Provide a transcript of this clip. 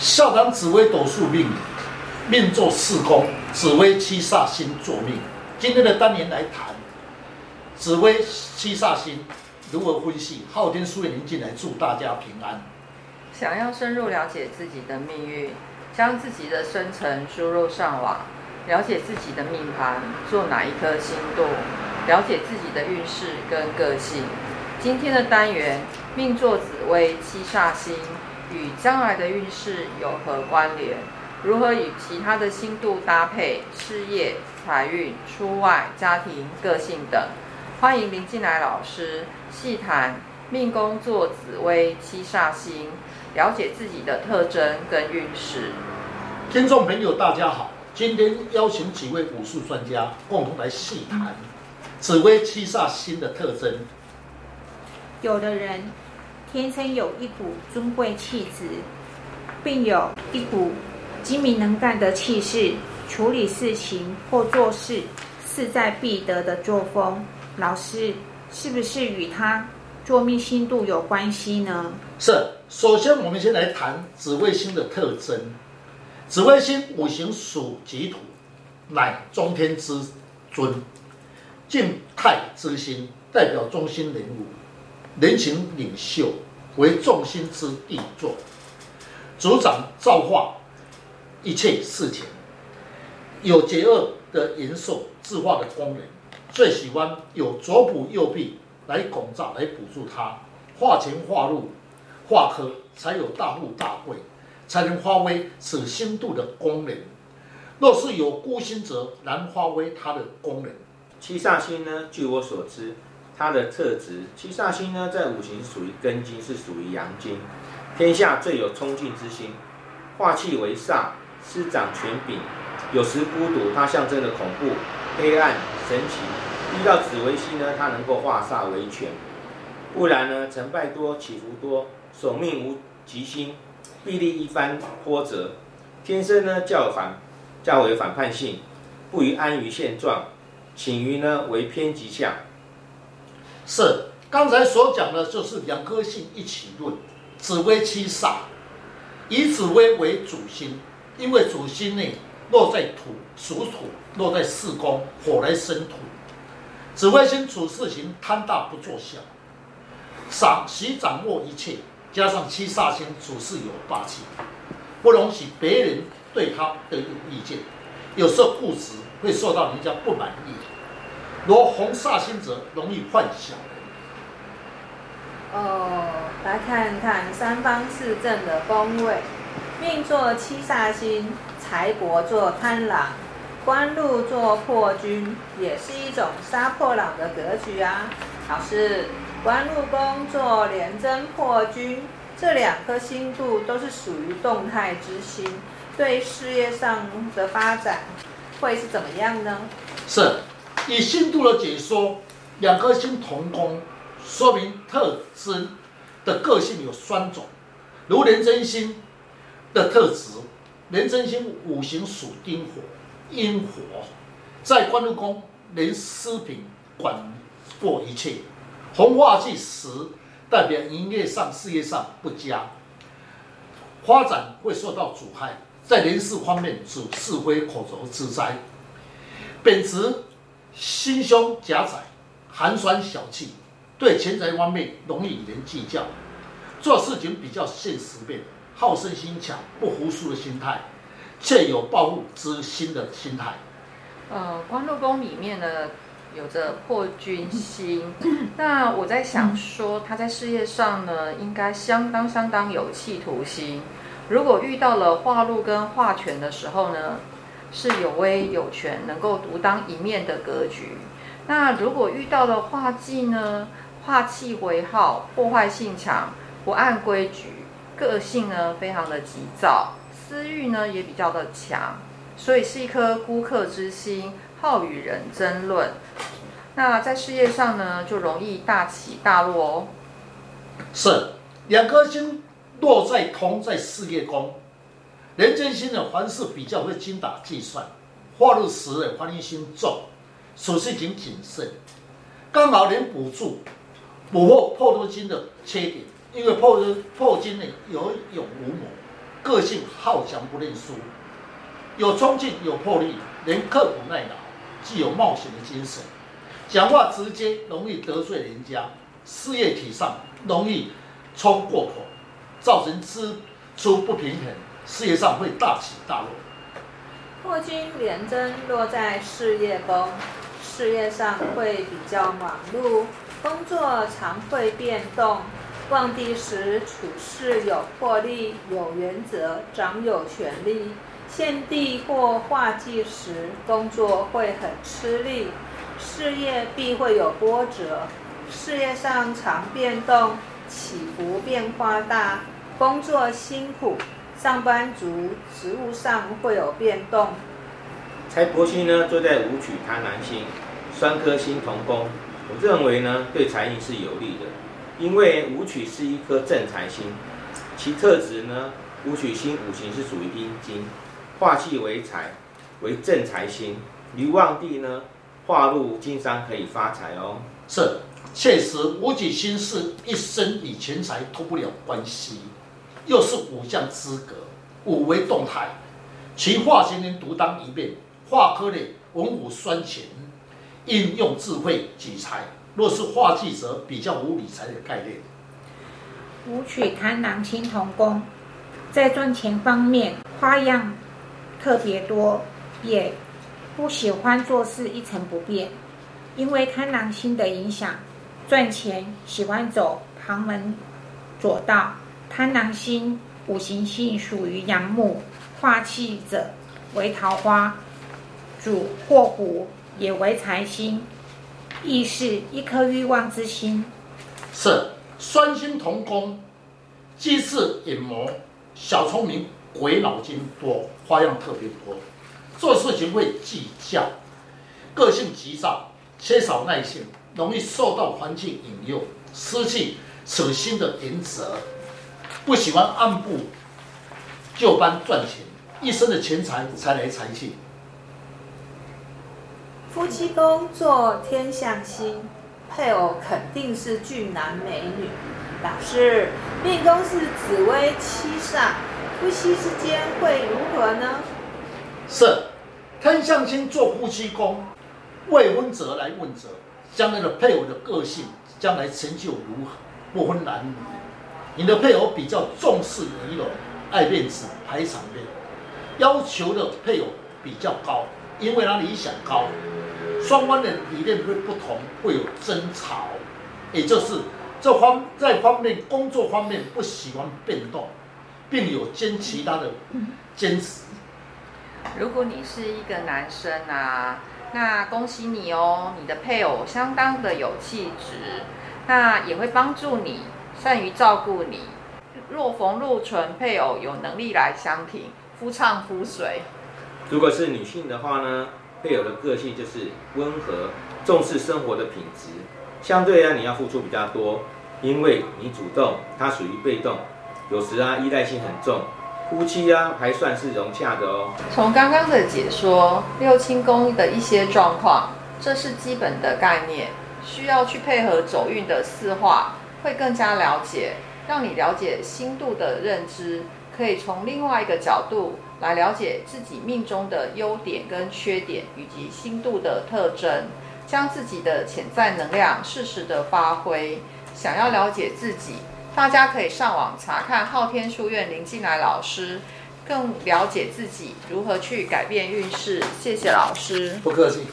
校长紫薇斗数命，命坐四宫，紫薇七煞星坐命。今天的单元来谈紫薇七煞星如何分析。昊天书院您进来，祝大家平安。想要深入了解自己的命运，将自己的生辰输入上网，了解自己的命盘，做哪一颗星度，了解自己的运势跟个性。今天的单元，命坐紫薇七煞星与将来的运势有何关联？如何与其他的星度搭配？事业、财运、出外、家庭、个性等。欢迎林进来老师细谈命宫坐紫微七煞星，了解自己的特征跟运势。听众朋友，大家好，今天邀请几位武术专家共同来细谈紫微七煞星的特征。有的人天生有一股尊贵气质，并有一股精明能干的气势，处理事情或做事势在必得的作风。老师，是不是与他做命星度有关系呢？是。首先，我们先来谈紫微星的特征。紫微星五行属己土，乃中天之尊，静态之星，代表中心人物。人情领袖，为众星之帝座，主掌造化一切事情，有解厄的延寿制化的功能。最喜欢有左补右弼来拱照来补助他，化权化禄化科，才有大富大贵，才能发挥此星度的功能。若是有孤星则难发挥它的功能。七煞星呢？据我所知。它的特质，七煞星呢，在五行属于庚金，是属于阳金，天下最有冲劲之星，化气为煞，施掌权柄，有时孤独，它象征的恐怖、黑暗、神奇。遇到紫微星呢，它能够化煞为权，不然呢，成败多，起伏多，守命无吉星，必历一番波折。天生呢，较反，较为反叛性，不于安于现状，倾于呢为偏吉相。是，刚才所讲的就是两颗星一起论，紫微七煞，以紫微为主星，因为主星呢落在土，属土，落在四宫，火来生土。紫微星处事情贪大不做小，赏喜掌握一切，加上七煞星处事有霸气，不容许别人对他的意见，有时候固执会受到人家不满意。若红煞星者容易犯小人。哦，来看看三方四正的宫位，命座七煞星，财帛座贪狼，官禄座破军，也是一种杀破狼的格局啊。老师，官禄宫坐廉贞破军，这两颗星度都是属于动态之星，对事业上的发展会是怎么样呢？是。以星度的解说，两颗星同宫，说明特征的个性有双种。如廉贞星的特质，廉贞星五行属丁火，阴火，在官禄宫能施品管过一切。红化忌时，代表营业上、事业上不佳，发展会受到阻碍。在人事方面，主是非口舌之灾。本职。心胸狭窄，寒酸小气，对钱财方面容易与人计较，做事情比较现实面，好胜心强，不服输的心态，却有报复之心的心态。呃，官禄宫里面呢，有着破军星，那我在想说，他在事业上呢，应该相当相当有企图心。如果遇到了化禄跟化权的时候呢？是有威有权，能够独当一面的格局。那如果遇到了化忌呢？化气为耗，破坏性强，不按规矩，个性呢非常的急躁，私欲呢也比较的强，所以是一颗孤客之心，好与人争论。那在事业上呢，就容易大起大落哦。是，两颗星落在同在事业宫。廉贞星的凡事比较会精打细算，化禄时的。防御心重，处事情谨慎，刚好能补助补破破军星的缺点，因为破破金呢有勇无谋，个性好强不认输，有冲劲有魄力，连刻苦耐劳，具有冒险的精神，讲话直接，容易得罪人家，事业体上容易冲过头，造成支出不平衡，事业上会大起大落。破军廉贞落在事业宫，事业上会比较忙碌，工作常会变动。旺地时处事有魄力、有原则、掌有权力；陷地或化忌时，工作会很吃力，事业必会有波折。事业上常变动，起伏变化大，工作辛苦。上班族职务上会有变动。财帛星呢，坐在武曲贪狼星，双颗星同宫，我认为呢，对财运是有利的。因为武曲是一颗正财星，其特质呢，武曲星五行是属于阴金，化气为财，为正财星。与旺地呢，化入经商可以发财哦。是，确实武曲星是一生与钱财脱不了关系。又是武将之格，武为动态，其化权能独当一面，化科类文武双全，应用智慧举财。若是化忌则比较无理财的概念。武曲贪狼星同宫，在赚钱方面花样特别多，也不喜欢做事一成不变，因为贪狼星的影响，赚钱喜欢走旁门左道。贪狼星五行性属于阳木，化气者为桃花，主祸福，也为财星，亦是一颗欲望之心。是双星同宫，机智隐谋，小聪明，鬼脑筋多，花样特别多，做事情会计较，个性急躁，缺少耐性，容易受到环境引诱，失去此心的原则。不喜欢按部就班赚钱，一生的钱财才来财去。夫妻宫坐天象星，配偶肯定是俊男美女。老师，命宫是紫薇七煞，夫妻之间会如何呢？是天象星做夫妻宫，未婚者来问责，将来的配偶的个性，将来成就如何？不分男女。你的配偶比较重视仪容，爱面子，排场面，要求的配偶比较高，因为他理想高，双方的理念会不同，会有争吵，也就是这方在方面工作方面不喜欢变动，并有兼其他的坚持。如果你是一个男生啊，那恭喜你哦，你的配偶相当的有气质，那也会帮助你。善于照顾你，若逢禄存配偶有能力来相挺，夫唱夫随。如果是女性的话呢，配偶的个性就是温和，重视生活的品质。相对啊，你要付出比较多，因为你主动，他属于被动，有时啊依赖性很重。夫妻啊还算是融洽的哦。从刚刚的解说，六亲宫的一些状况，这是基本的概念，需要去配合走运的四化。会更加了解，让你了解星度的认知，可以从另外一个角度来了解自己命中的优点跟缺点，以及星度的特征，将自己的潜在能量适时的发挥。想要了解自己，大家可以上网查看昊天书院林进来老师，更了解自己如何去改变运势。谢谢老师，不客气。